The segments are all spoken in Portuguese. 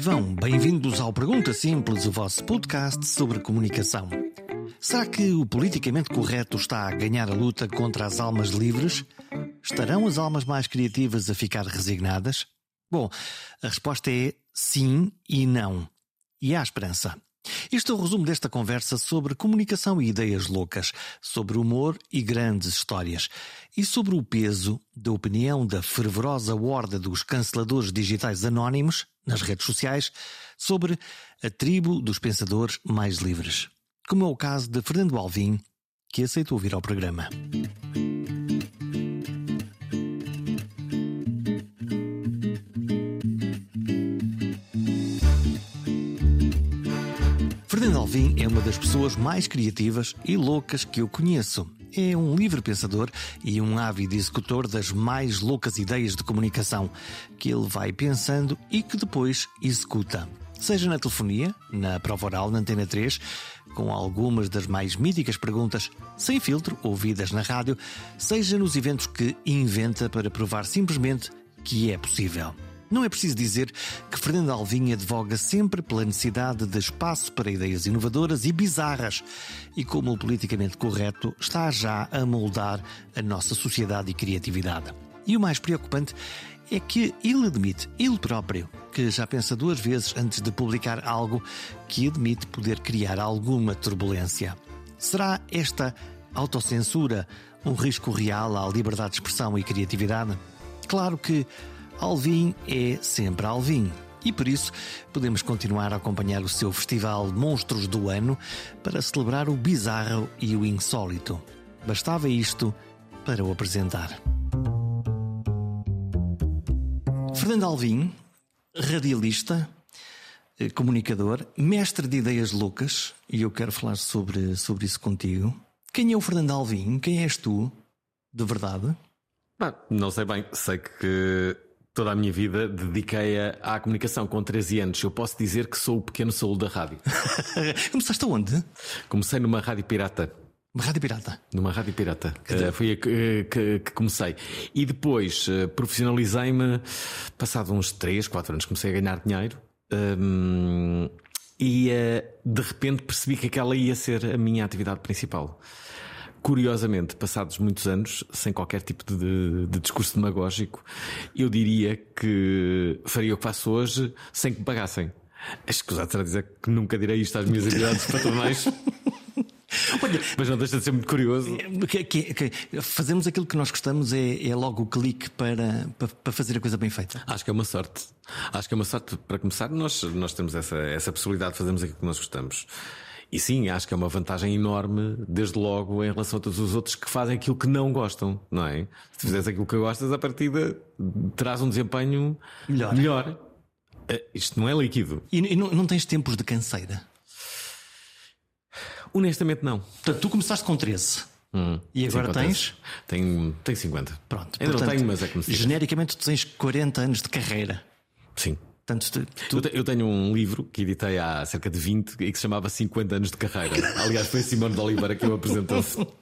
Vivam, bem-vindos ao Pergunta Simples, o vosso podcast sobre comunicação. Será que o politicamente correto está a ganhar a luta contra as almas livres? Estarão as almas mais criativas a ficar resignadas? Bom, a resposta é sim e não. E há esperança. Este é o resumo desta conversa sobre comunicação e ideias loucas, sobre humor e grandes histórias, e sobre o peso da opinião da fervorosa horda dos canceladores digitais anónimos nas redes sociais sobre a tribo dos pensadores mais livres, como é o caso de Fernando Alvim, que aceitou vir ao programa. Alvim é uma das pessoas mais criativas e loucas que eu conheço. É um livre pensador e um ávido executor das mais loucas ideias de comunicação que ele vai pensando e que depois executa. Seja na telefonia, na prova oral na Antena 3, com algumas das mais míticas perguntas, sem filtro, ouvidas na rádio, seja nos eventos que inventa para provar simplesmente que é possível. Não é preciso dizer que Fernando Alvim advoga sempre pela necessidade de espaço para ideias inovadoras e bizarras, e como o politicamente correto está já a moldar a nossa sociedade e criatividade. E o mais preocupante é que ele admite, ele próprio, que já pensa duas vezes antes de publicar algo que admite poder criar alguma turbulência. Será esta autocensura um risco real à liberdade de expressão e criatividade? Claro que Alvin é sempre Alvin. E por isso podemos continuar a acompanhar o seu festival Monstros do Ano para celebrar o bizarro e o insólito. Bastava isto para o apresentar. Fernando Alvim, radialista, eh, comunicador, mestre de ideias loucas, e eu quero falar sobre, sobre isso contigo. Quem é o Fernando Alvim? Quem és tu, de verdade? não sei bem, sei que toda a minha vida dediquei-a à comunicação. Com 13 anos, eu posso dizer que sou o pequeno Saúl da rádio. Começaste aonde? Comecei numa rádio pirata. Uma rádio pirata? Numa rádio pirata. Uh, foi a que, que, que, comecei. E depois uh, profissionalizei-me, passado uns 3, 4 anos, comecei a ganhar dinheiro. Um, e uh, de repente percebi que aquela ia ser a minha atividade principal. Curiosamente, passados muitos anos, sem qualquer tipo de, de, discurso demagógico, eu diria que faria o que faço hoje sem que me pagassem. Escusado será dizer que nunca direi isto às minhas atividades patronais. Olha, mas não deixa de ser muito curioso. Que, que, que, fazemos aquilo que nós gostamos é, é logo o clique para, para, para, fazer a coisa bem feita. Acho que é uma sorte. Acho que é uma sorte. Para começar, nós, nós temos essa, essa possibilidade de fazermos aquilo que nós gostamos. E sim, acho que é uma vantagem enorme, desde logo, em relação a todos os outros que fazem aquilo que não gostam, não é? Se fizeres aquilo que gostas, a partida terás um desempenho melhor. melhor. Uh, isto não é líquido. E, e não, não, tens tempos de canseira? Honestamente, não. Portanto, tu começaste com 13. Hum, e agora tens? Tenho, tenho 50. Pronto. Ainda portanto, não tenho, mas é como se Genericamente, tu tens 40 anos de carreira. Sim. Portanto, tu... Eu tenho um livro que editei há cerca de 20 e que se chamava 50 anos de carreira. Aliás, foi Simone de Oliveira que o apresentou-se.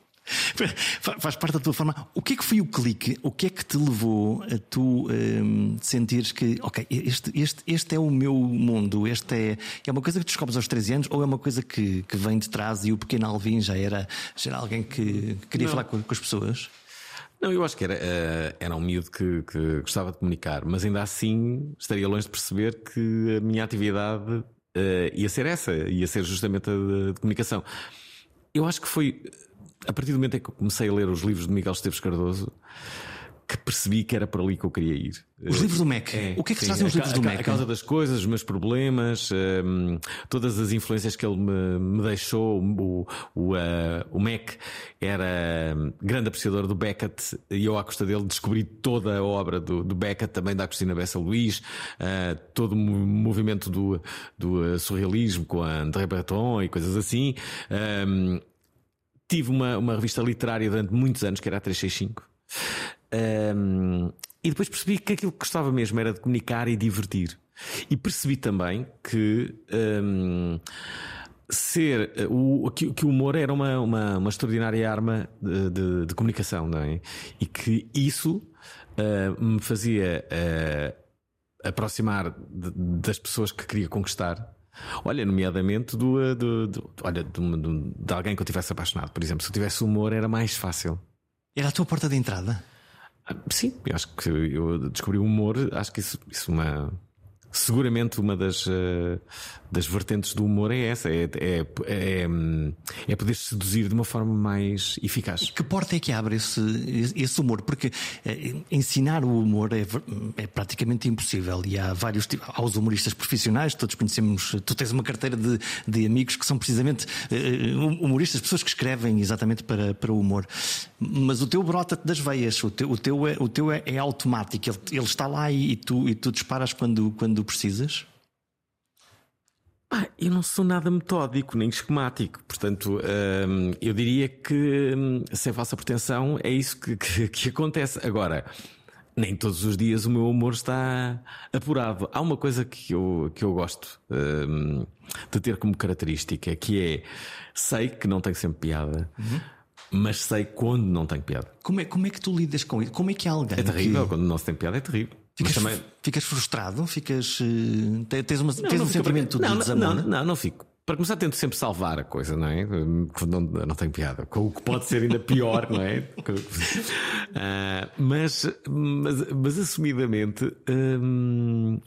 Faz parte da tua forma. O que é que foi o clique? O que é que te levou a tu um, sentires que, ok, este, este, este é o meu mundo, este é, é uma coisa que descobres aos 13 anos ou é uma coisa que, que vem de trás e o pequeno Alvin já era, já era alguém que queria Não. falar com, com as pessoas? Não, eu acho que era, uh, era um miúdo que, que, gostava de comunicar, mas ainda assim estaria longe de perceber que a minha atividade uh, ia ser essa, ia ser justamente a de, comunicação. Eu acho que foi a partir do momento em que eu comecei a ler os livros de Miguel Esteves Cardoso que percebi que era por ali que eu queria ir. Os livros do MEC. É, o que é que sim, trazem os livros do MEC? A causa das coisas, os meus problemas, um, todas as influências que ele me, me deixou. O, o, uh, o MEC era grande apreciador do Beckett e eu, à custa dele, descobri toda a obra do, do Beckett, também da Cristina Bessa Luís, uh, todo o movimento do, do uh, surrealismo com a André Breton e coisas assim. Um, tive uma, uma revista literária durante muitos anos, que era a 365. Um, e depois percebi que aquilo que gostava mesmo era de comunicar e divertir. E percebi também que um, ser o, que, que, o humor era uma, uma, uma extraordinária arma de, de, de, comunicação, não é? E que isso uh, me fazia uh, aproximar de, das pessoas que queria conquistar. Olha, nomeadamente do, do, do olha, de, de alguém que eu tivesse apaixonado, por exemplo. Se eu tivesse humor, era mais fácil. Era a tua porta de entrada? Sim, acho que eu descobri o humor, acho que isso, isso é uma Seguramente uma das, uh, das vertentes do humor é essa: é, é, é, é, poder seduzir de uma forma mais eficaz. Que porta é que abre esse, esse humor? Porque eh, ensinar o humor é, é praticamente impossível e há vários. Há os humoristas profissionais, todos conhecemos. Tu tens uma carteira de, de amigos que são precisamente uh, humoristas, pessoas que escrevem exatamente para, para o humor. Mas o teu brota-te das veias, o teu, o teu, é, o teu é, é automático, ele, ele está lá e, e, tu, e tu disparas quando. quando quando precisas? Ah, eu não sou nada metódico nem esquemático, portanto, hum, eu diria que hum, sem falsa pretensão é isso que, que, que, acontece. Agora, nem todos os dias o meu humor está apurado. Há uma coisa que eu, que eu gosto hum, de ter como característica que é sei que não tenho sempre piada. Uhum. Mas sei quando não tenho piada. Como é, como é que tu lidas com isso? Como é que alguém. É terrível, que... quando não se tem piada, é terrível. Ficas, também... ficas frustrado? Ficas. Eh, tens, uma, não, tens não um sentimento não, de desamor? Não, não, não fico. Para começar, tento sempre salvar a coisa, não é? Não, não tenho piada. O que pode ser ainda pior, não é? Uh, mas, mas, mas, assumidamente. Hum,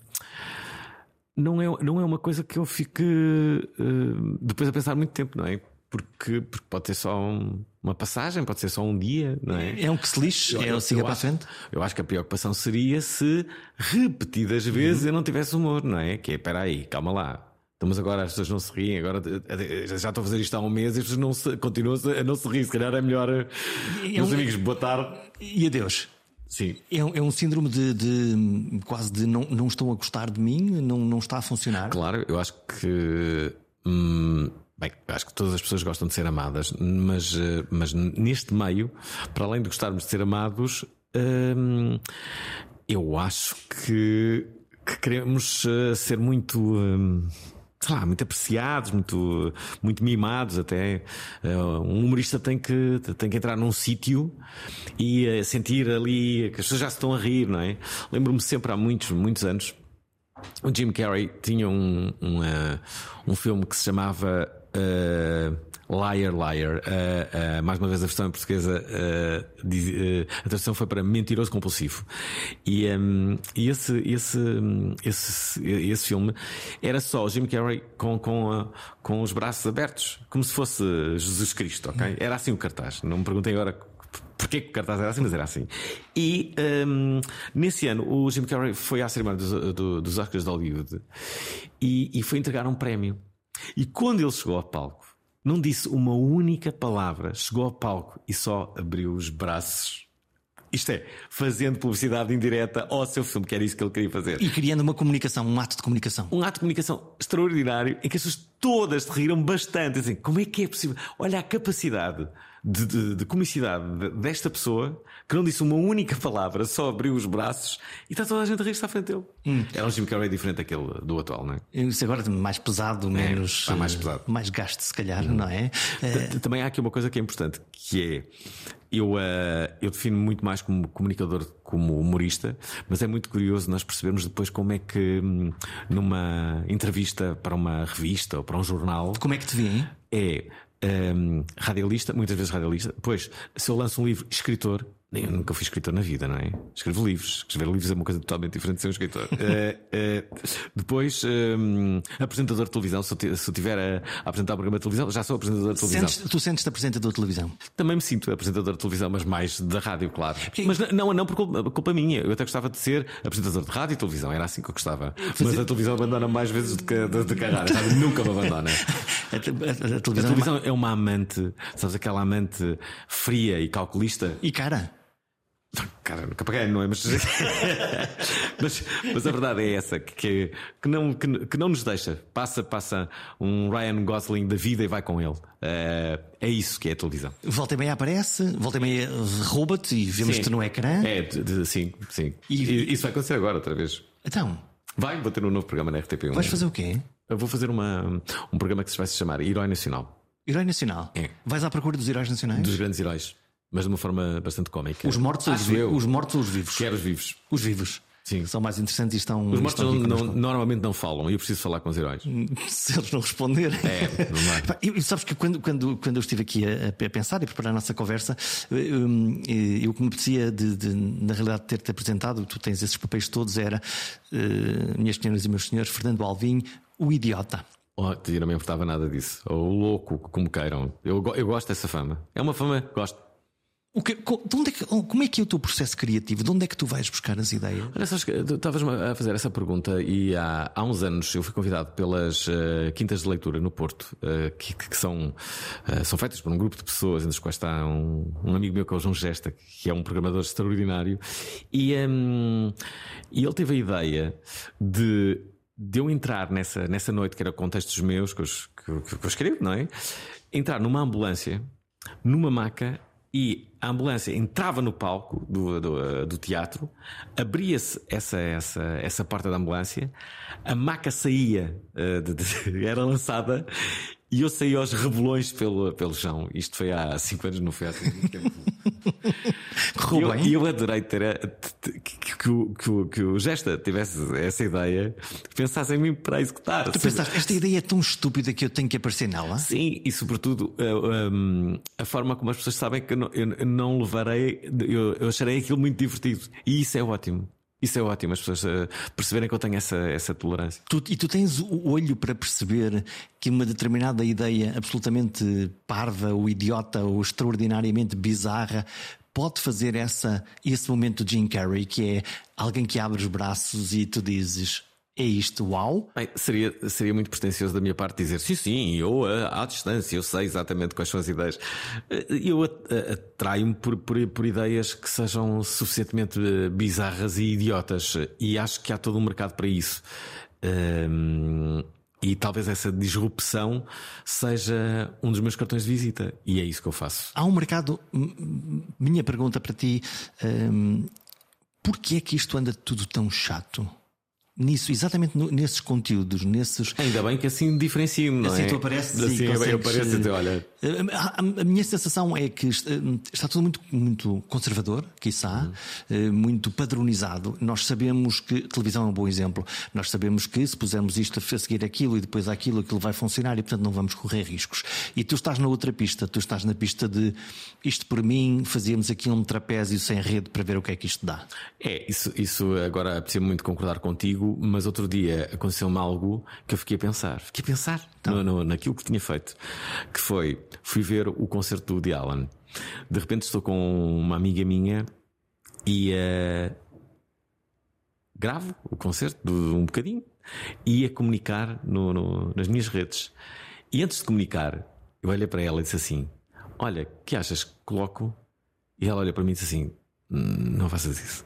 não é, não é uma coisa que eu fique uh, depois a pensar muito tempo, não é? Porque, porque pode ser só um, uma passagem, pode ser só um dia, não é? É um que se lixe, eu, é o siga para a frente. Eu acho que a preocupação seria se repetidas vezes uhum. eu não tivesse humor, não é? Que é, espera aí, calma lá. Estamos agora, as pessoas não se riem, agora eh, já estou a fazer isto há um mês e as pessoas não se, continuam a não se rir. Se calhar é melhor. Eh, é meus um... amigos, boa tarde. E adeus. Sim. É, é um síndrome de, de, quase de não, não estão a gostar de mim, não, não está a funcionar. Claro, eu acho que. Hum, Bem, acho que todas as pessoas gostam de ser amadas, mas, eh, mas neste meio, para além de gostarmos de ser amados, hum, eu acho que, que queremos eh, ser muito. Hum, sei lá, muito apreciados, muito, muito mimados até. Eh, um humorista tem que, tem que entrar num sítio e sentir ali que as pessoas já se estão a rir, não é? Lembro-me sempre há muitos, muitos anos, o Jim Carrey tinha um, um, um filme que se chamava liar, liar. Uh, uh, mais uma vez a versão em portuguesa, diz, a tradução foi para mentiroso compulsivo. E, um, e esse, esse, esse, esse filme era só Jim Carrey com, com, com os braços abertos, como se fosse Jesus Cristo, ok? Era assim o cartaz. Não me perguntem agora Porquê que o cartaz era assim, mas era assim. E um, nesse ano o Jim Carrey foi à cerimónia dos, dos Oscars de Hollywood e, e foi entregar um prémio. E quando ele chegou ao palco, não disse uma única palavra, chegou ao palco e só abriu os braços. Isto é, fazendo publicidade indireta ao seu filme, que era isso que ele queria fazer. E criando uma comunicação, um ato de comunicação. Um ato de comunicação extraordinário em que as pessoas todas se riram bastante. Assim, como é que é possível? Olha a capacidade de, de, de comicidade desta pessoa que não disse uma única palavra, só abriu os braços e está toda a gente a rir-se à frente dele. Hum. É um Jim Carrey diferente daquele do atual, não é? Isso agora mais pesado, é, menos. É, mais pesado. Mais gasto, se calhar, hum. não é? é... Também há aqui uma coisa que é importante, que é. Eu, uh, eu defino muito mais como comunicador, como humorista, mas é muito curioso nós percebermos depois como é que hum, numa entrevista para uma revista ou para um jornal. Como é que te vêem? É um, radialista, muitas vezes radialista. Depois, se eu lanço um livro, escritor, eu nunca fui escritor na vida, não é? Escrevo livros. Escrever livros é uma coisa totalmente diferente de ser um escritor. uh, uh, depois, um, apresentador de televisão. Se eu, se eu tiver a, a, apresentar um programa de televisão, já sou apresentador de televisão. Sentes, tu sentes-te apresentador de televisão? Também me sinto apresentador de televisão, mas mais da rádio, claro. Mas não, não por culpa, culpa, minha. Eu até gostava de ser apresentador de rádio e televisão. Era assim que eu gostava. Fazer... Mas a televisão abandona mais vezes do que, a rádio. Nunca me abandona. a, a, a, televisão, a televisão é, uma... é uma amante, sabes, aquela amante fria e calculista. E cara. Cara, nunca paguei, não é? Mas, mas, mas, a verdade é essa, que, que, não, que, que, não nos deixa. Passa, passa um Ryan Gosling da vida e vai com ele. Uh, é isso que é a televisão. Volta e meia aparece, volta e meia rouba-te e vemos-te no ecrã. É, de, de, sim, sim. E, e, isso vai acontecer agora outra vez. Então. Vai, vou ter um novo programa na RTP1. Vais fazer o quê? Eu vou fazer uma, um programa que se vai se chamar Herói Nacional. Herói Nacional? É. Vais à procura dos heróis nacionais? Dos grandes heróis mas de uma forma bastante cómica. Os mortos, ou os, os mortos ou os vivos? Quero os vivos. Os vivos. Sim. São mais interessantes e estão. Os mortos estão não, não, normalmente não falam e eu preciso falar com os heróis. Se eles não responderem. É, não vai. E, e sabes que quando, quando, quando eu estive aqui a, a pensar e preparar a nossa conversa, eu, eu que me apetecia de, de, na realidade, ter-te apresentado, tu tens esses papéis todos, era, uh, minhas senhoras e meus senhores, Fernando Alvim, o idiota. Oh, eu não me importava nada disso. Ou o louco, como queiram. Eu, eu gosto dessa fama. É uma fama gosto. Que, é que, como é que é o teu processo criativo? De onde é que tu vais buscar as ideias? Olha, sabes que estavas a fazer essa pergunta e há, há uns anos eu fui convidado pelas uh, quintas de leitura no Porto, uh, que, que, são, uh, são feitas por um grupo de pessoas, entre os quais está um, um amigo meu que é o João Gesta, que é um programador extraordinário, e, um, e ele teve a ideia de, de eu entrar nessa, nessa noite, que era contextos meus, que eu, que, que eu escrevo, não é? Entrar numa ambulância, numa maca e a ambulância entrava no palco do, do, do teatro, abria-se essa, essa, essa porta da ambulância, a maca saía, uh, de, de, era lançada e eu saí aos rebolões pelo, pelo chão. Isto foi há 5 anos, não foi há. E eu, eu, adorei ter a, que, que, que, que, o Gesta tivesse essa ideia, pensasse em mim para executar. Tu pensaste, esta ideia é tão estúpida que eu tenho que aparecer nela? Sim, e sobretudo a, a, a forma como as pessoas sabem que eu não, eu não levarei, eu, eu acharei aquilo muito divertido. E isso é ótimo. Isso é ótimo, as pessoas uh, perceberem que eu tenho essa, essa tolerância. Tu, e tu tens o olho para perceber que uma determinada ideia absolutamente parva, ou idiota, ou extraordinariamente bizarra, pode fazer essa, esse momento de Jim Carrey, que é alguém que abre os braços e tu dizes. É isto, uau? Bem, seria, seria muito pretencioso da minha parte dizer sim, sim, eu à distância, eu sei exatamente quais são as ideias. Eu atraio-me por, por, por ideias que sejam suficientemente bizarras e idiotas e acho que há todo um mercado para isso. Um, e talvez essa disrupção seja um dos meus cartões de visita. E é isso que eu faço. Há um mercado. Minha pergunta para ti: um, porquê é que isto anda tudo tão chato? Nisso, exatamente no, nesses conteúdos, nesses. Ainda bem que assim diferencio-me, não assim é? tu apareces assim eu, eu apareço e olha. A, minha sensação é que está, está tudo muito, muito conservador, quiçá, uhum. muito padronizado. Nós sabemos que televisão é um bom exemplo. Nós sabemos que se pusermos isto a seguir aquilo e depois aquilo, aquilo vai funcionar e portanto não vamos correr riscos. E tu estás na outra pista, tu estás na pista de isto por mim, fazíamos aqui um trapézio sem rede para ver o que é que isto dá. É, isso, isso agora preciso muito concordar contigo mas outro dia aconteceu-me algo que eu fiquei a pensar. Fiquei a pensar então. no, no, naquilo que tinha feito. Que foi, fui ver o concerto Woody Allen. De repente estou com uma amiga minha e uh, gravo o concerto de um bocadinho e a comunicar no, no, nas minhas redes. E antes de comunicar, eu olhei para ela e disse assim: Olha, que achas que coloco? E ela olha para mim e disse assim: hum, Não faças isso.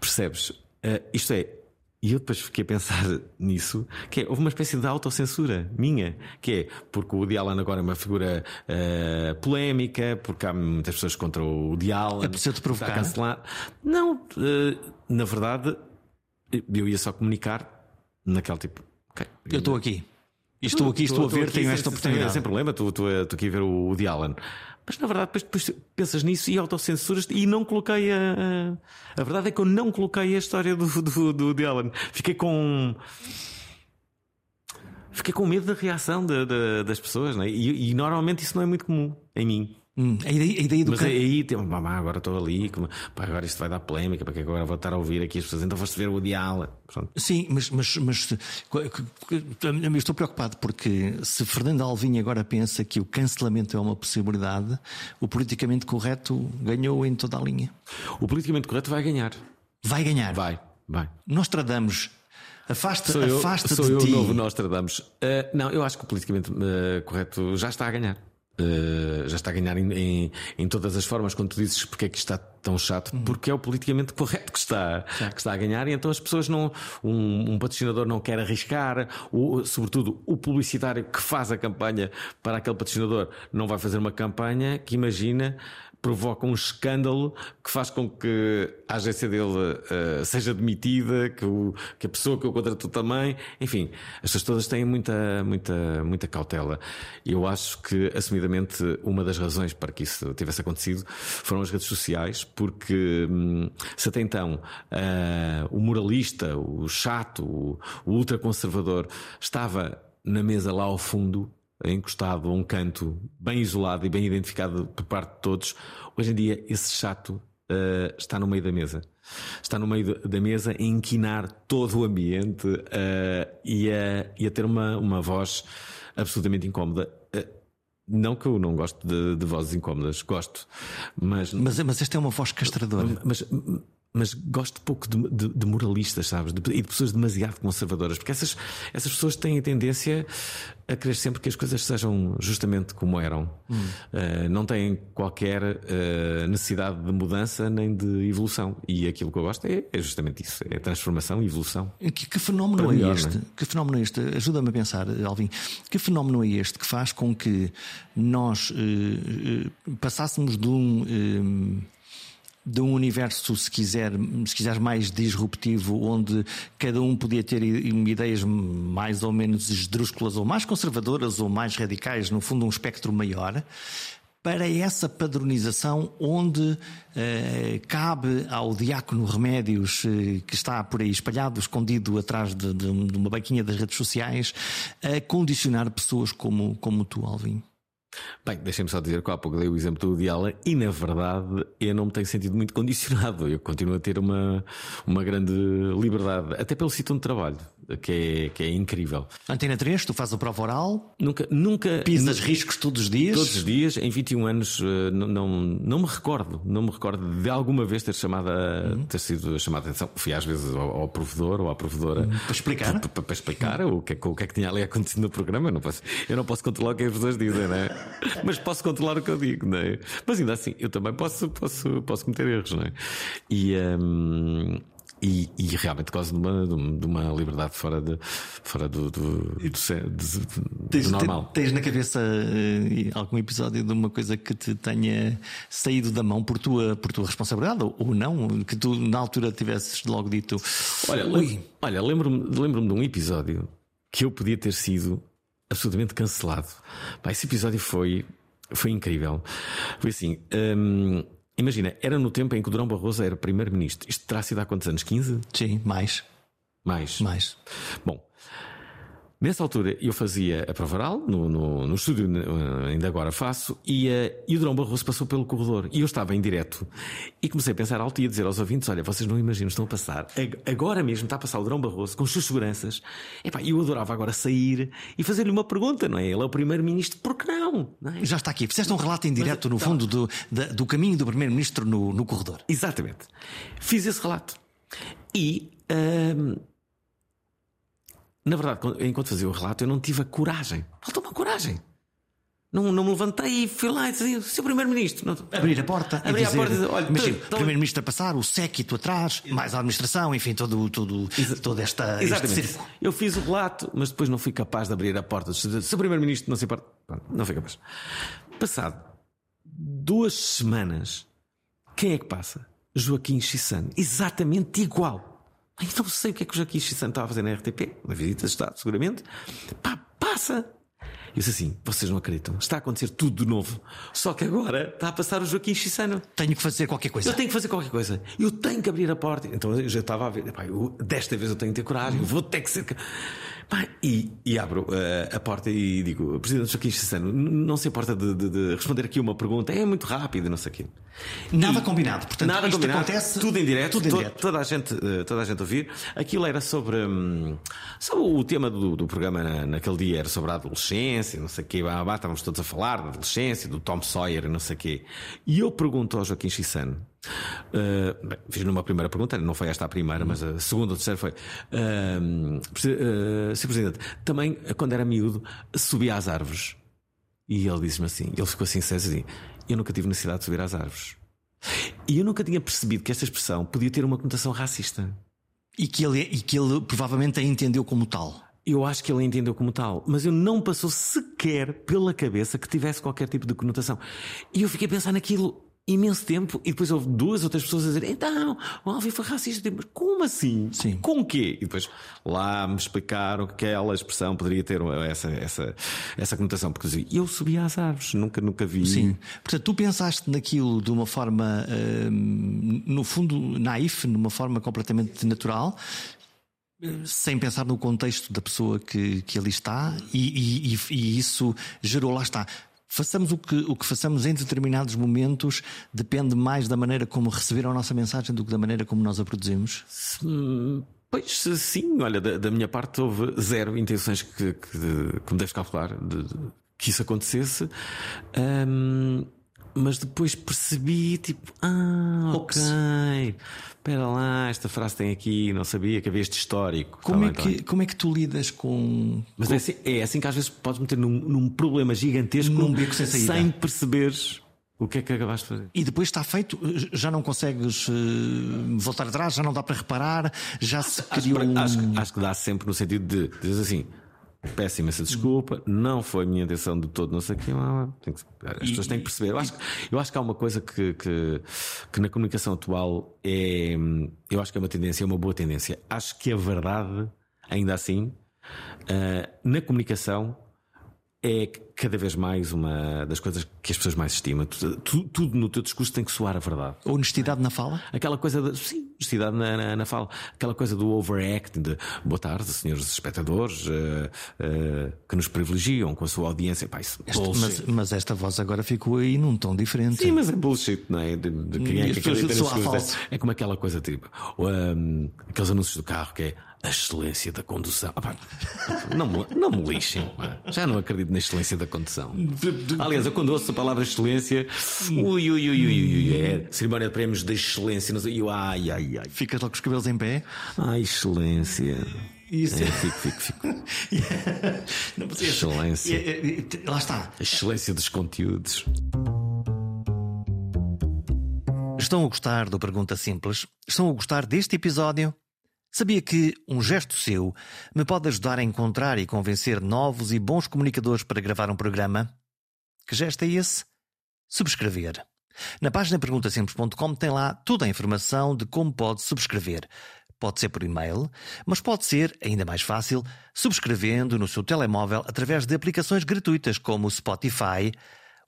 Percebes? Uh, isto é, e eu depois fiquei a pensar nisso, que é, houve uma espécie de autocensura minha, que é porque o Allen agora é uma figura uh, polémica, porque há muitas pessoas contra o Allen. É preciso te provocar. Cancelar. Não, uh, na verdade, eu ia só comunicar naquele tipo. Okay, eu estou aqui. Estou aqui, estou, a ver, tenho esta oportunidade. Sem, problema, estou, estou, estou aqui a ver o Woody Allen. Mas na verdade, depois, depois pensas nisso e autocensuras e não coloquei a. A verdade é que eu não coloquei a história do, do, do Dylan. Fiquei com. Fiquei com medo da reação de, de, das pessoas, né? E, e normalmente isso não é muito comum em mim. Hum, a, ideia, a ideia do Mas aí tem mamá, agora estou ali, pá, agora isto vai dar polémica, porque agora vou estar a ouvir aqui as pessoas, então foste ver o Diala. Sim, mas, mas, mas eu estou preocupado porque se Fernando Alvim agora pensa que o cancelamento é uma possibilidade, o politicamente correto ganhou em toda a linha. O politicamente correto vai ganhar. Vai ganhar. Vai, vai. Nós tradamos. Afasta, sou eu, afasta sou de eu ti. novo Nostradamus. Uh, não, eu acho que o politicamente uh, correto já está a ganhar. Uh, já está a ganhar em, em, em, todas as formas. Quando tu dizes porque é que está tão chato, uhum. porque é o politicamente correto que está, que está a ganhar, e então as pessoas não. Um, um patrocinador não quer arriscar, o, sobretudo o publicitário que faz a campanha para aquele patrocinador não vai fazer uma campanha que imagina provoca um escândalo que faz com que a agência dele uh, seja demitida, que, o, que a pessoa que o contratou também. Enfim, as pessoas todas têm muita, muita, muita cautela. E eu acho que, assumidamente, uma das razões para que isso tivesse acontecido foram as redes sociais, porque hum, se até então uh, o moralista, o chato, o, o ultraconservador estava na mesa lá ao fundo, encostado a um canto bem isolado e bem identificado por parte de todos, hoje em dia esse chato uh, está no meio da mesa. Está no meio da mesa a inquinar todo o ambiente uh, e, a, e, a, ter uma, uma voz absolutamente incómoda. Uh, não que eu não gosto de, de, vozes incómodas, gosto, mas. Mas, mas esta é uma voz castradora. Mas, mas gosto pouco de, de, de moralistas, sabes? De, e de pessoas demasiado conservadoras, porque essas, essas pessoas têm a tendência a querer sempre que as coisas sejam justamente como eram. Hum. Uh, não têm qualquer uh, necessidade de mudança nem de evolução. E aquilo que eu gosto é, é justamente isso: é transformação e evolução. Que, que fenómeno é melhor, este? É? Que fenómeno é este? Ajuda-me a pensar, Alvin. Que fenómeno é este que faz com que nós uh, passássemos de um de um universo, se quiser, se quiser mais disruptivo, onde cada um podia ter ideias mais ou menos esdrúsculas, ou mais conservadoras, ou mais radicais, no fundo, um espectro maior, para essa padronização onde eh, cabe ao diácono Remédios, eh, que está por aí espalhado, escondido atrás de, de, de uma banquinha das redes sociais, a condicionar pessoas como, como tu, Alvin. Bem, deixem-me só dizer que há pouco dei o exemplo do Diala e na verdade eu não me tenho sentido muito condicionado. Eu continuo a ter uma, uma grande liberdade, até pelo sítio onde trabalho que é, que é incrível. Antena 3, tu fazes a prova oral? Nunca. nunca Pisas riscos todos os dias? Todos os dias, em 21 anos, eh, não, não, não me recordo, não me recordo de alguma vez ter, chamado uhum. ter sido chamada a atenção. Fui às vezes ao, ao provedor ou à provedora uhum. para explicar, para, para explicar o, que, é o que é que tinha ali acontecido no programa. Eu não posso, eu não posso controlar o que as pessoas dizem, não é? Mas posso controlar o que eu digo, não é? Mas ainda assim, eu também posso, posso, posso cometer erros, não é? E. Um, e, e, realmente quase de uma, de uma liberdade fora, de, fora do, do, do, do, tens, normal. Tens na cabeça uh, algum episódio de uma coisa que te tenha saído da mão por tua, por tua responsabilidade ou não? Que tu na altura tivesses logo dito. Olha, olha lembro-me lembro de um episódio que eu podia ter sido absolutamente cancelado. Pá, esse episódio foi, foi incrível. Foi assim. Um, Imagina, era no tempo em que o Durão Barroso era primeiro-ministro. Isto terá sido há quantos anos? 15? Sim, mais. Mais. Mais. Bom, Nessa altura eu fazia a prova oral, no, no, no estúdio ainda agora faço, e, uh, e o Drão Barroso passou pelo corredor e eu estava em direto e comecei a pensar alto e a dizer aos ouvintes: Olha, vocês não imaginam, estão a passar, agora mesmo está a passar o Drão Barroso com as suas seguranças. Epá, eu adorava agora sair e fazer-lhe uma pergunta, não é? Ele é o primeiro-ministro, por que não? não é? Já está aqui, fizeste um relato em direto, Mas, no então fundo, do, do, do caminho do primeiro-ministro no, no corredor. Exatamente. Fiz esse relato. E. Uh, na verdade, enquanto fazia o relato, eu não tive a coragem. Faltou uma coragem. Não, não me levantei e fui lá e disse: Seu Primeiro-Ministro. Abrir a porta. Abrir a porta e dizer: Olha, imagina, o Primeiro-Ministro a passar, o séquito atrás, mais a administração, enfim, todo, todo, toda esta. Exatamente. Eu fiz o relato, mas depois não fui capaz de abrir a porta. Seu Primeiro-Ministro, não se importa. Não fui capaz. Passado duas semanas, quem é que passa? Joaquim Chissano. Exatamente igual. Então sei o que é que o Joaquim Chissano estava a fazer na RTP, uma visita de Estado, seguramente. Pá, passa! Eu disse assim: vocês não acreditam, está a acontecer tudo de novo. Só que agora está a passar o Joaquim Chissano. Tenho que fazer qualquer coisa. Eu tenho que fazer qualquer coisa. Eu tenho que abrir a porta. Então eu já estava a ver: eu, desta vez eu tenho que ter coragem, eu vou ter que ser. Pá, e, e, abro uh, a porta e digo, Presidente Joaquim Chissano, não se importa de, de, de, responder aqui uma pergunta, é muito rápido, não sei o quê. Nada e, combinado, portanto, nada isto combinado, acontece tudo em direto, tudo em to, direto. Toda, a gente, uh, toda a gente ouvir. Aquilo era sobre, um, sobre o tema do, do programa na, naquele dia, era sobre a adolescência, não sei o quê, bah, bah, estávamos todos a falar da adolescência, do Tom Sawyer, não sei o quê. E eu pergunto ao Joaquim Chissano, Uh, bem, fiz numa primeira pergunta, não foi esta a primeira, mas a segunda ou terceira foi: uh, uh, Sr. Presidente, também quando era miúdo subia às árvores. E ele disse-me assim: ele ficou assim, assim, eu nunca tive necessidade de subir às árvores. E eu nunca tinha percebido que esta expressão podia ter uma conotação racista. E que ele, e que ele provavelmente a entendeu como tal. Eu acho que ele a entendeu como tal, mas eu não passou sequer pela cabeça que tivesse qualquer tipo de conotação. E eu fiquei a pensar naquilo imenso tempo e depois houve duas ou três pessoas a dizer então, o Alvin foi racista. Mas como assim? Sim. Com o quê? E depois lá me explicaram que aquela expressão poderia ter essa, essa, essa conotação. Porque dizia, eu subi às árvores, nunca, nunca vi. Sim. Portanto, tu pensaste naquilo de uma forma, hum, no fundo, naif, numa forma completamente natural. Sem pensar no contexto da pessoa que, que ali está, e, e, e isso gerou, lá está, façamos o que, o que façamos em determinados momentos depende mais da maneira como receberam a nossa mensagem do que da maneira como nós a produzimos? Pois sim, olha, da, da minha parte houve zero intenções que, que, que me deves calcular de, que isso acontecesse. Um, mas depois percebi, tipo, ah, ok, espera lá, esta frase tem aqui, não sabia que havia este histórico. Como, tá é, bem, que, como é que tu lidas com. Mas com... É, assim, é assim que às vezes podes meter num, num problema gigantesco num beco sem, saída. sem perceberes. O que é que acabaste de fazer? E depois está feito, já não consegues uh, voltar atrás, já não dá para reparar, já se criou acho, um... acho, acho que dá sempre no sentido de dizer assim: Peço imensa desculpa, não foi minha intenção de todo, não sei o que. As pessoas têm que perceber. Eu acho, eu acho que há uma coisa que, que, que, na comunicação atual é. Eu acho que é uma tendência, é uma boa tendência. Acho que a verdade, ainda assim, uh, na comunicação, é cada vez mais uma das coisas que as pessoas mais estimam. Tudo, tudo, no teu discurso tem que soar a verdade. Honestidade na fala? Aquela coisa de. Sim, honestidade na, na, na fala. Aquela coisa do overacting, de boa tarde, senhores espectadores uh, uh, que nos privilegiam com a sua audiência. Pá, isso, este, mas, mas, esta voz agora ficou aí num tom diferente. Sim, mas é bullshit, não é? De, de quem é que coisas. É como aquela coisa tipo. Um, aqueles anúncios do carro que é a excelência da condução. não, me, não me lixem, já não acredito na excelência da condução. Aliás, eu quando ouço a palavra excelência, ui, ui, ui, ui, ui, é cerimónia de prémios da excelência, não sei, ai, ai, ai. Ficas logo com os cabelos em pé? Ai, excelência. Isso. É, fico, fico, fico. yeah. não, excelência. É, é, lá está. A excelência dos conteúdos. Estão a gostar do Pergunta Simples? Estão a gostar deste episódio? Sabia que um gesto seu me pode ajudar a encontrar e convencer novos e bons comunicadores para gravar um programa? Que gesto é esse? Subscrever. Na página perguntasimples.com tem lá toda a informação de como pode subscrever. Pode ser por e-mail, mas pode ser, ainda mais fácil, subscrevendo no seu telemóvel através de aplicações gratuitas como o Spotify,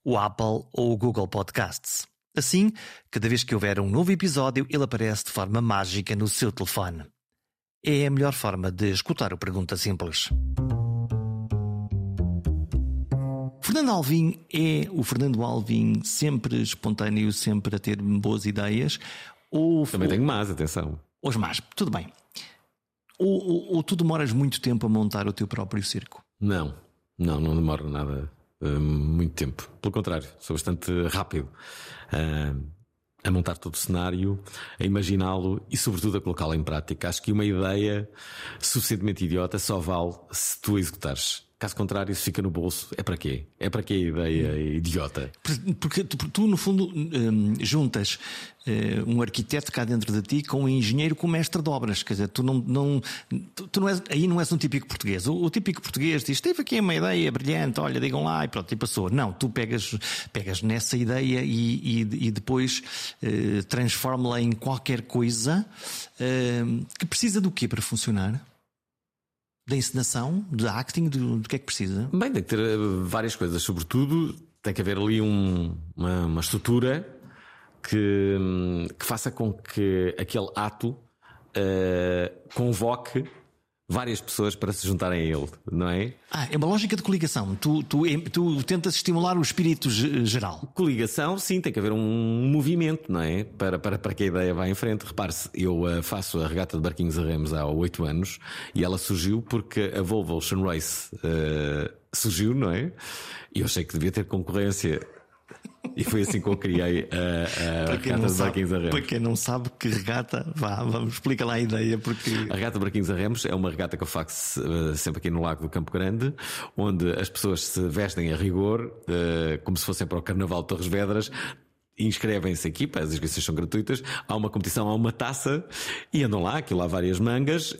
o Apple ou o Google Podcasts. Assim, cada vez que houver um novo episódio, ele aparece de forma mágica no seu telefone é a melhor forma de escutar o Pergunta Simples. Fernando Alvim é o Fernando Alvim sempre espontâneo, sempre a ter boas ideias. Ou, Também tenho más, atenção. Os más, tudo bem. Ou, ou, ou, tu demoras muito tempo a montar o teu próprio circo? Não, não, não demora nada uh, muito tempo. Pelo contrário, sou bastante rápido. Uh, a montar todo o cenário, a imaginá-lo e, sobretudo, a colocá-lo em prática. Acho que uma ideia suficientemente idiota só vale se tu executares. Caso contrário, isso fica no bolso. É para quê? É para quê a ideia idiota? Porque, tu, no fundo, um, juntas uh, um arquiteto cá dentro de ti com um engenheiro com mestre de obras. Quer dizer, tu não. não tu, não és, aí não és um típico português. O, o, típico português diz: teve aqui uma ideia brilhante, olha, digam lá, e pronto, e passou. Não, tu pegas, pegas nessa ideia e, e, e depois uh, transforma-la em qualquer coisa uh, que precisa do quê para funcionar? Da encenação, de acting, do, do que é que precisa? Bem, tem que ter eh, várias coisas. Sobretudo, tem que haver ali um, uma, uma, estrutura que, hum, que, faça com que aquele ato uh, convoque várias pessoas para se juntarem a ele, não é? Ah, é uma lógica de coligação. Tu, tu, tu tentas estimular o espírito geral. Coligação, sim, tem que haver um movimento, não é? Para, para, para que a ideia vá em frente. Repare-se, eu uh, faço a regata de barquinhos a remos há oito anos e ela surgiu porque a Volvo Ocean Race uh, surgiu, não é? E eu achei que devia ter concorrência e foi assim que eu criei a, a regata de Braquins a Remos. Para quem não sabe que regata, vá, vamos explicar lá a ideia. Porque... A regata de Braquins a Remos é uma regata que eu faço uh, sempre aqui no Lago do Campo Grande, onde as pessoas se vestem a rigor, uh, como se fossem para o Carnaval de Torres Vedras, inscrevem-se aqui, as inscrições são gratuitas, há uma competição, há uma taça e andam lá, aquilo há várias mangas uh,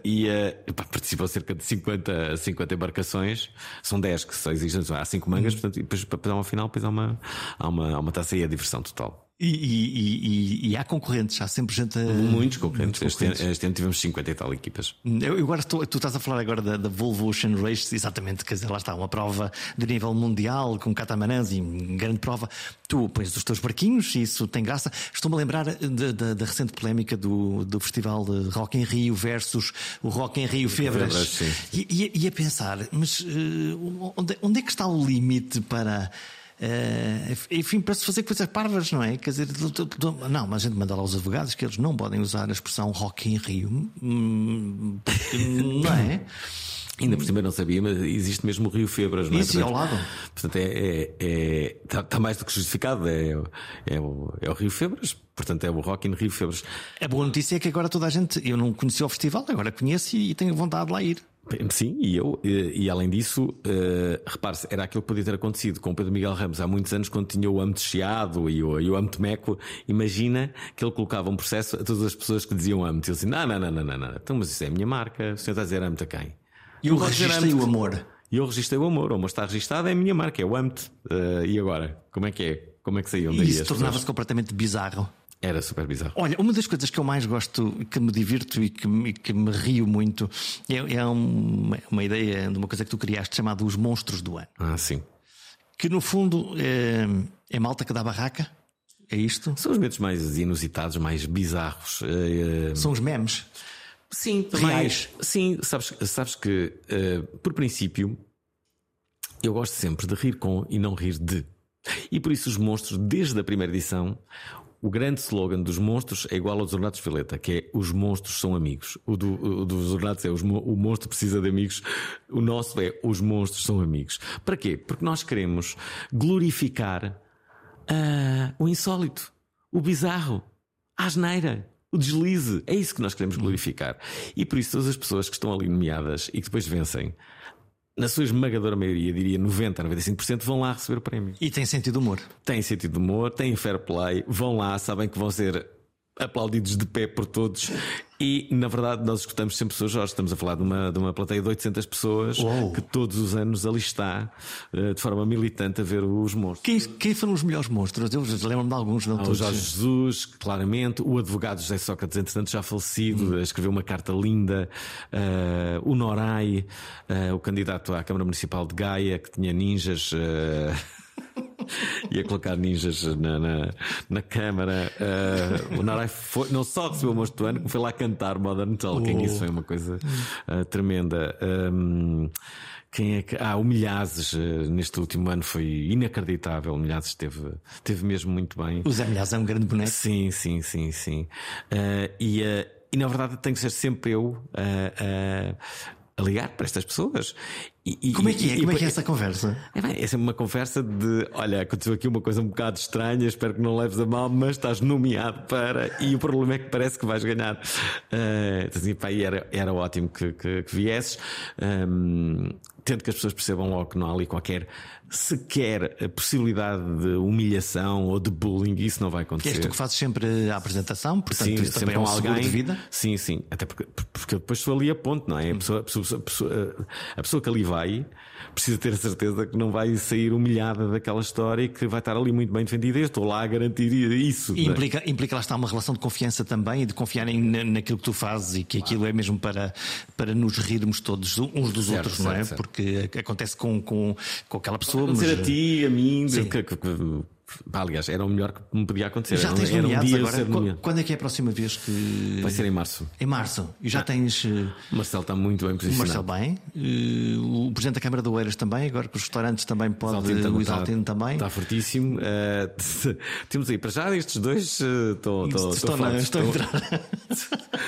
e uh, pá, participam cerca de 50, 50 embarcações, são 10 que só existem, há 5 mangas, uhum. portanto, e depois para dar uma final, depois há uma, há uma, há uma taça e é diversão total. E, e, e, e, há concorrentes, há sempre gente a... Muitos concorrentes. Muitos concorrentes. Este, ano, este, ano, tivemos 50 e tal equipas. Eu, agora estou, tu estás a falar agora da, da, Volvo Ocean Race, exatamente, quer dizer, lá está, uma prova de nível mundial, com catamarãs e grande prova. Tu pões os teus barquinhos e isso tem graça. Estou-me a lembrar da recente polémica do, do Festival de Rock em Rio versus o Rock em Rio Febras. Febras e, e, a pensar, mas uh, onde, onde é que está o limite para enfim, para se fazer coisas parvas, não é? Quer dizer, não, mas a gente manda lá os advogados que eles não podem usar a expressão Rock in Rio, hum, não é? Ainda por cima não sabia, mas existe mesmo o Rio Febras, não é? Isso, ao lado. Portanto, é, é, é está, tá mais do que justificado. É, é, o, é o Rio Febras, portanto, é o Rock in Rio Febras. A boa notícia é que agora toda a gente, eu não conhecia o festival, agora conheço e tenho vontade de lá ir. Sim, e eu, e, e além disso, uh, repare-se, era aquilo que podia ter acontecido com o Pedro Miguel Ramos há muitos anos, quando tinha o âmbito chiado e o, e o âmbito meco. Imagina que ele colocava um processo a todas as pessoas que diziam âmbito. Ele disse: não, não, não, não, não, não, então, mas isso é a minha marca, o senhor está a dizer âmbito a quem? E eu registrei o amor. E eu registrei o amor, o amor está registado, é a minha marca, é o âmbito. Uh, e agora? Como é que é? Como é que saiu daí? Isso tornava-se completamente bizarro. Era super bizarro. Olha, uma das coisas que eu mais gosto, que me divirto e que me, que me rio muito, é, é uma, uma, ideia de uma coisa que tu criaste chamada Os Monstros do Ano. Ah, sim. Que no fundo é, é malta que dá barraca. É isto? São os momentos mais inusitados, mais bizarros. É, é... São os memes. Sim, reais. sim, sabes, sabes que, uh, por princípio, eu gosto sempre de rir com e não rir de. E por isso os monstros, desde a primeira edição, o grande slogan dos monstros é igual ao dos Ornatos Violeta, que é os monstros são amigos. O, do, o dos Ornatos é os, o monstro precisa de amigos. O nosso é os monstros são amigos. Para quê? Porque nós queremos glorificar uh, o insólito, o bizarro, a asneira. O deslize, é isso que nós queremos glorificar. E por isso, todas as pessoas que estão ali nomeadas e que depois vencem, na sua esmagadora maioria, diria 90, 95%, vão lá receber o prémio. E tem sentido de humor. Tem sentido de humor, têm fair play, vão lá, sabem que vão ser aplaudidos de pé por todos. E, na verdade, nós escutamos sempre pessoas, Jorge, estamos a falar de uma, de uma plateia de 800 pessoas Uou. que todos os anos ali está, eh, de forma militante, a ver os monstros. Quem, quem foram os melhores monstros? Eu lembro-me de alguns, não ah, O Jorge Jesus, claramente, o advogado José Sócrates, entretanto já falecido, hum. escreveu uma carta linda, uh, o Norai, uh, o candidato à Câmara Municipal de Gaia, que tinha ninjas. Uh... ia colocar ninjas na, na, na câmara. Uh, o Narai foi, não só recebeu o monstro do ano, como foi lá cantar Modern Talking. Oh. Isso foi uma coisa uh, tremenda. Um, quem é que. Ah, o Milhazes uh, neste último ano foi inacreditável. O Milhazes esteve, esteve mesmo muito bem. O Zé Milhazes é um grande boneco. Sim, sim, sim, sim. e, e na verdade tem que ser sempre eu a ligar para estas pessoas. E, Como é que é? E, Como é que é essa conversa? É, bem, é sempre uma conversa de olha, aconteceu aqui uma coisa um bocado estranha, espero que não leves a mal, mas estás nomeado para. E o problema é que parece que vais ganhar. Uh, assim, pá, era, era ótimo que, que, que viesses. Um, tento que as pessoas percebam logo que não há ali qualquer sequer a possibilidade de humilhação ou de bullying, isso não vai acontecer. Que és tu que fazes sempre a apresentação, portanto sim, isso também é um alguém, de vida. Sim, sim, até porque, porque depois sou ali a ponto, não é? A pessoa, a pessoa, a pessoa, a pessoa que ali vai precisa ter a certeza que não vai sair humilhada daquela história e que vai estar ali muito bem defendida. Eu estou lá a garantir isso. E é? implica, implica lá está uma relação de confiança também e de confiarem naquilo que tu fazes e que aquilo é mesmo para, para nos rirmos todos uns dos certo, outros, certo, não é? Certo. Porque acontece com, com, com aquela pessoa. Mas... a ti, a mim, que, que, que, aliás, era o melhor que me podia acontecer. Já tens era um dia agora? Quando, quando é que é a próxima vez que. Vai ser em março. Em março. E já ah, tens. Uh... O Marcelo está muito bem posicionado. O Marcelo bem. Uh, o Presidente da Câmara de Oeiras também, agora que os restaurantes também podem. O Exaltino está, também. Está fortíssimo. Uh, temos aí, para já, estes dois estão, fortes, estão,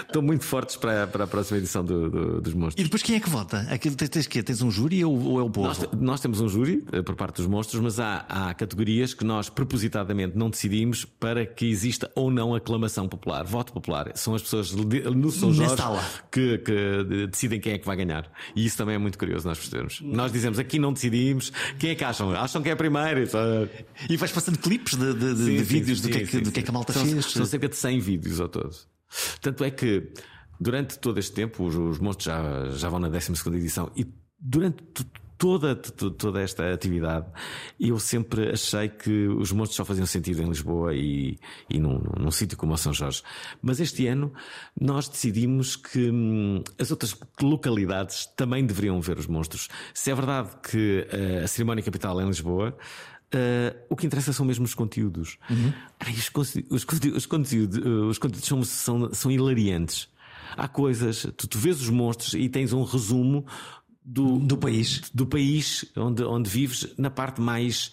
estão muito fortes para, para a próxima edição do, do, dos Monstros. E depois quem é que vota? Aquilo tens, tens, tens um júri ou, ou é o povo? Nós, nós, temos um júri por parte dos monstros, mas há, há categorias que nós propositadamente não decidimos para que exista ou não aclamação popular, voto popular. São as pessoas no São Jorge que, que, decidem quem é que vai ganhar. E isso também é muito curioso nós percebemos. Nós dizemos aqui não decidimos, quem é que acham? Acham que é a primeira. E vais passando clipes de, de, sim, de vídeos sim, do, que é que, do que é que a malta são, fez. São cerca de 100 vídeos ao todo. Tanto é que durante todo este tempo, os, os monstros já, já vão na 12 edição e durante toda, toda esta atividade, eu sempre achei que os monstros só faziam sentido em Lisboa e, e num, num sítio como o São Jorge. Mas este ano nós decidimos que hum, as outras localidades também deveriam ver os monstros. Se é verdade que uh, a cerimónia capital é em Lisboa, Uh, o que interessa são mesmo os conteúdos. Uhum. Ai, os, os, conteúdos, os, conteúdos, os conteúdos são, são, são hilariantes. Há coisas, tu, tu vês os monstros e tens um resumo do, do país, do país onde, onde vives, na parte mais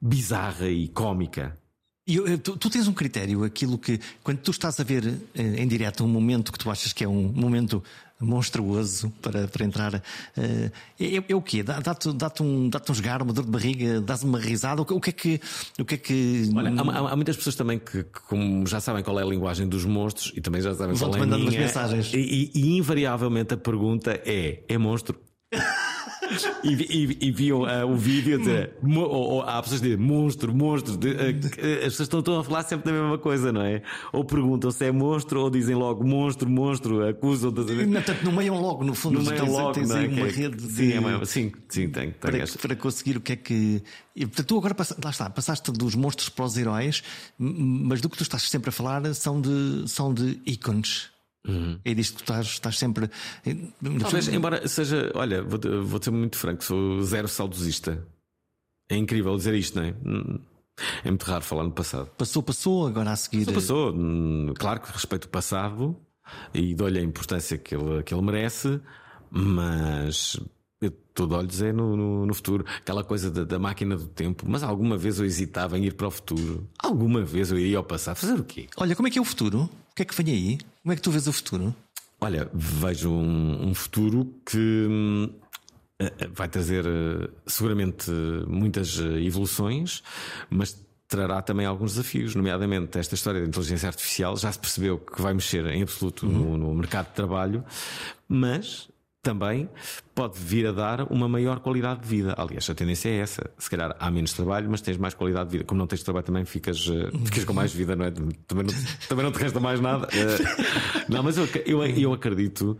bizarra e cómica. E tu, tu, tens um critério, aquilo que, quando tu estás a ver eh, em direto um momento que tu achas que é um momento monstruoso para, para entrar, uh, é, é, o quê? Dá-te dá um, dá um esgar, uma dor de barriga, dás uma risada? O, o, que é que. O que, é que... Olha, há, há, muitas pessoas também que, que, como já sabem qual é a linguagem dos monstros e também já sabem qual é a minha, mensagens. E, e, e invariavelmente a pergunta é: é monstro? E, e, e viam uh, o vídeo dizer, ou, ou, há pessoas que dizem monstro, monstro. De, uh, as pessoas estão, estão, a falar sempre da mesma coisa, não é? Ou perguntam se é monstro, ou dizem logo monstro, monstro, acusam. De... Portanto, nomeiam logo, no fundo, no tens, logo, tens não é? uma é, rede de... sim, é, sim, sim, tem, tem para, para, conseguir o que é que. E, portanto, tu agora lá está, passaste dos monstros para os heróis, mas do que tu estás sempre a falar são de, são de ícones. Uhum. É disto que estás, estás sempre. Talvez, embora seja, olha, vou, vou ser muito franco, sou zero saudosista. É incrível dizer isto, não é? É muito raro falar no passado. Passou, passou, agora a seguir. Passou, passou. Hum, claro que respeito o passado e dou-lhe a importância que ele, que ele merece, mas eu estou de olhos é no, no, no, futuro. Aquela coisa da, da, máquina do tempo. Mas alguma vez eu hesitava em ir para o futuro. Alguma vez eu ia ao passado. Fazer o quê? Olha, como é que é o futuro? O que é que vem aí? Como é que tu vês o futuro? Olha, vejo um, um futuro que hum, eh, eh, vai trazer eh, seguramente muitas evoluções, mas trará também alguns desafios, nomeadamente esta história da inteligência artificial. Já se percebeu que vai mexer em absoluto uhum. no, no mercado de trabalho, mas também pode vir a dar uma maior qualidade de vida. Aliás, a tendência é essa. Se calhar há menos trabalho, mas tens mais qualidade de vida. Como não tens trabalho, também ficas, uh, ficas com mais vida, não é? Também não, também não te resta mais nada. Uh, não, mas eu, eu, eu, acredito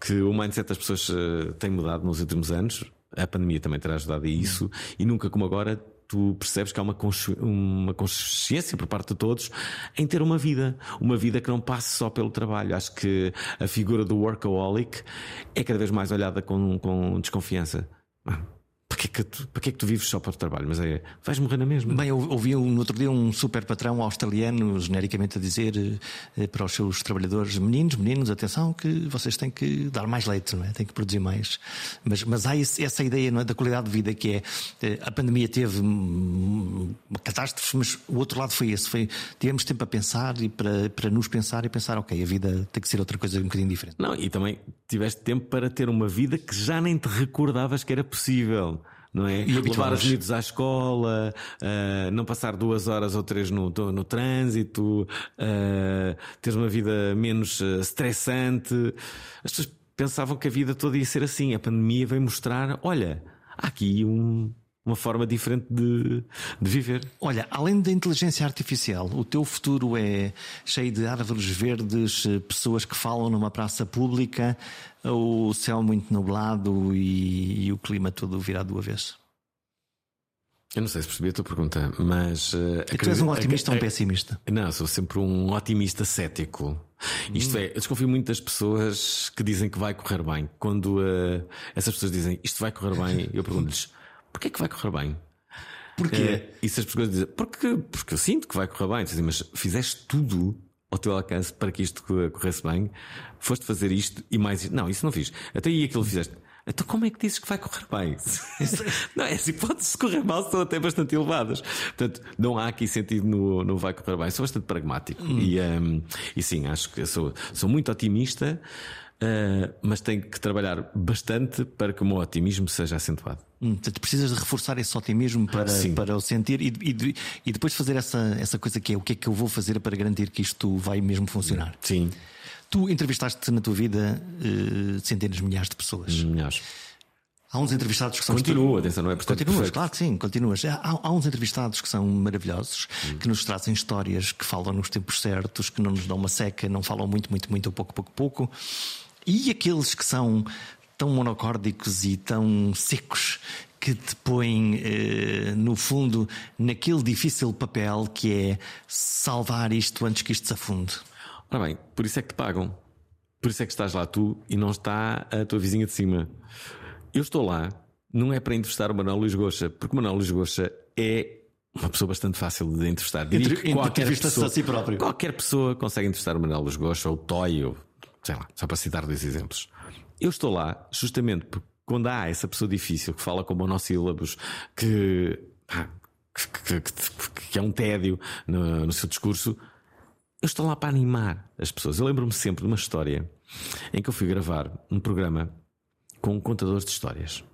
que o mindset das pessoas uh, tem mudado nos últimos anos. A pandemia também terá ajudado a isso. E nunca como agora tu percebes que há uma, consci... uma consciência por parte de todos em ter uma vida, uma vida que não passe só pelo trabalho. Acho que a figura do workaholic é cada vez mais olhada com, com desconfiança. Para que, é que tu, para que é que tu vives só para o trabalho? Mas é, vais morrer na mesma. Bem, eu ouvi no outro dia um super patrão australiano genericamente a dizer eh, para os seus trabalhadores: meninos, meninos, atenção, que vocês têm que dar mais leite, não é? têm que produzir mais. Mas, mas há esse, essa ideia não é, da qualidade de vida que é eh, a pandemia teve uma catástrofe, mas o outro lado foi esse: foi tivemos tempo a pensar e para, para nos pensar e pensar, ok, a vida tem que ser outra coisa um bocadinho diferente. Não, e também tiveste tempo para ter uma vida que já nem te recordavas que era possível não é? E Levar os miúdos à escola, uh, não passar duas horas ou três no, no trânsito, uh, ter uma vida menos uh, estressante. As pessoas pensavam que a vida toda ia ser assim. A pandemia veio mostrar: olha, há aqui um, uma forma diferente de, de, viver. Olha, além da inteligência artificial, o teu futuro é cheio de árvores verdes, pessoas que falam numa praça pública, o céu muito nublado e, e o clima todo virado do avesso? Eu não sei se percebi a tua pergunta, mas. Uh, tu és um otimista ou um pessimista? Não, sou sempre um otimista cético. Isto hum. é, eu desconfio muito das pessoas que dizem que vai correr bem. Quando uh, essas pessoas dizem isto vai correr bem, eu pergunto-lhes porquê é que vai correr bem? Porquê? Uh, e se as pessoas dizem porque, porque eu sinto que vai correr bem, dizem, mas fizeste tudo ao teu alcance para que isto corresse bem, foste fazer isto e mais. Não, isso não fiz. Até aí aquilo fizeste. Então como é que dizes que vai correr bem? não, é assim, pode-se correr mal, são até bastante elevadas. Portanto, não há aqui sentido no, no vai correr bem. Sou bastante pragmático. Hum. E, um, e sim, acho que sou, sou muito otimista. Uh, mas tenho que trabalhar bastante para que o meu otimismo seja acentuado. Hum, portanto, precisas de reforçar esse otimismo para, para o sentir e, e, e, depois fazer essa, essa coisa que é o que é que eu vou fazer para garantir que isto vai mesmo funcionar. Sim. Tu entrevistaste na tua vida uh, centenas de milhares de pessoas. Milhares. Há uns entrevistados que são. Continua, atenção, não é Continuas, perfeito. claro que sim, continuas. Há, há uns entrevistados que são maravilhosos, hum. que nos trazem histórias, que falam nos tempos certos, que não nos dão uma seca, não falam muito, muito, muito, pouco, pouco, pouco. E aqueles que são tão monocórdicos e tão secos que te põem, eh, no fundo, naquele difícil papel que é salvar isto antes que isto se afunde. Ora bem, por isso é que te pagam. Por isso é que estás lá tu e não está a tua vizinha de cima. Eu estou lá, não é para entrevistar o Manuel Luís Goxa, porque o Manuel Luís Goxa é uma pessoa bastante fácil de entrevistar. Diria que qualquer pessoa, a si próprio. qualquer pessoa consegue entrevistar o Manuel Luís Goxa ou o Toy, ou sei lá, só para citar dois exemplos. Eu estou lá justamente porque quando há essa pessoa difícil que fala com monossílabos, que, que, que, que é um tédio no, no seu discurso, eu estou lá para animar as pessoas. Eu lembro-me sempre de uma história em que eu fui gravar um programa com um contador de histórias.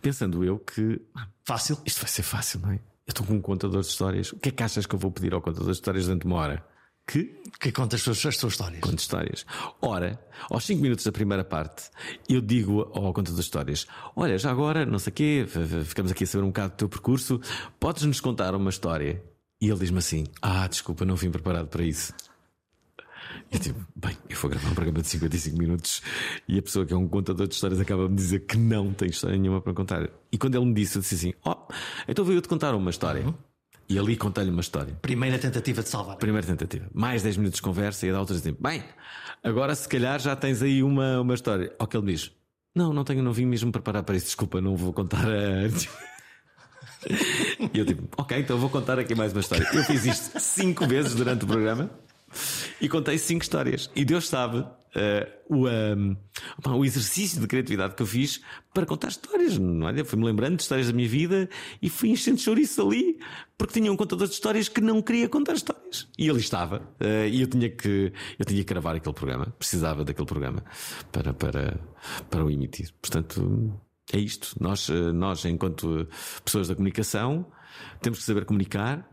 Pensando eu que. Fácil? Isto vai ser fácil, não é? Eu estou com um contador de histórias. O que é que achas que eu vou pedir ao contador de histórias durante uma hora? Que? Que conta as suas, as suas histórias. Conta histórias. Ora, aos 5 minutos da primeira parte, eu digo ao contador de histórias: Olha, já agora, não sei o quê, ficamos aqui a saber um bocado do teu percurso, podes-nos contar uma história? E ele diz-me assim: Ah, desculpa, não vim preparado para isso. Eu tipo, bem, eu vou gravar um programa de 55 minutos e a pessoa que é um contador de histórias acaba de me dizer que não tem história nenhuma para contar. E quando ele me disse, eu disse assim: Ó, oh, então vou eu te contar uma história. Uhum. E ali contei-lhe uma história. Primeira tentativa de salvar. Primeira tentativa. Mais 10 minutos de conversa e a da altura assim: Bem, agora se calhar já tens aí uma, uma história. Ao que ele me diz: Não, não tenho, não vim mesmo preparar para isso, desculpa, não vou contar a. e eu tipo, ok, então vou contar aqui mais uma história. Eu fiz isto cinco vezes durante o programa e contei cinco histórias. E Deus sabe uh, o, um, o exercício de criatividade que eu fiz para contar histórias. Olha, fui-me lembrando de histórias da minha vida e fui enchendo chouriço ali porque tinha um contador de histórias que não queria contar histórias. E ele estava. Uh, e eu tinha que eu tinha que gravar aquele programa. Precisava daquele programa para, para, para o emitir. Portanto, é isto. Nós, uh, nós enquanto pessoas da comunicação, temos que saber comunicar,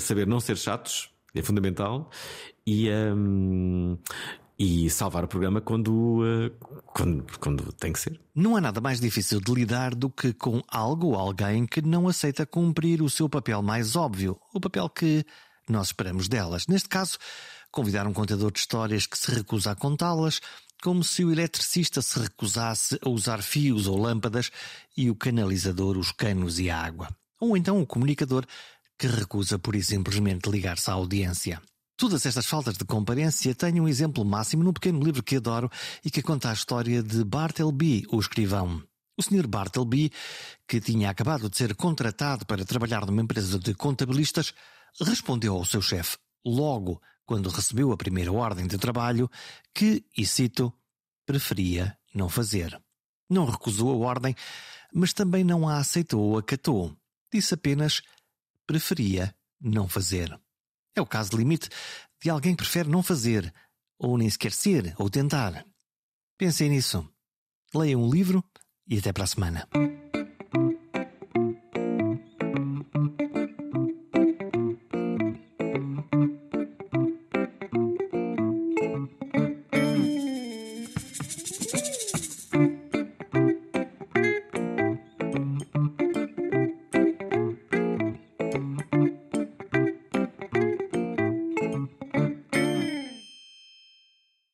saber não ser chatos é fundamental. E, um, e salvar o programa quando, uh, quando, quando tem que ser. Não há nada mais difícil de lidar do que com algo ou alguém que não aceita cumprir o seu papel mais óbvio, o papel que nós esperamos delas. Neste caso, convidar um contador de histórias que se recusa a contá-las, como se o eletricista se recusasse a usar fios ou lâmpadas e o canalizador os canos e a água. Ou então o comunicador que recusa por simplesmente ligar-se à audiência. Todas estas faltas de comparência têm um exemplo máximo num pequeno livro que adoro e que conta a história de Bartleby, o escrivão. O Sr. Bartleby, que tinha acabado de ser contratado para trabalhar numa empresa de contabilistas, respondeu ao seu chefe, logo quando recebeu a primeira ordem de trabalho, que, e cito, preferia não fazer. Não recusou a ordem, mas também não a aceitou ou acatou. Disse apenas preferia não fazer. É o caso limite de alguém que prefere não fazer, ou nem sequer ser, ou tentar. Pensem nisso. Leiam um livro e até para a semana.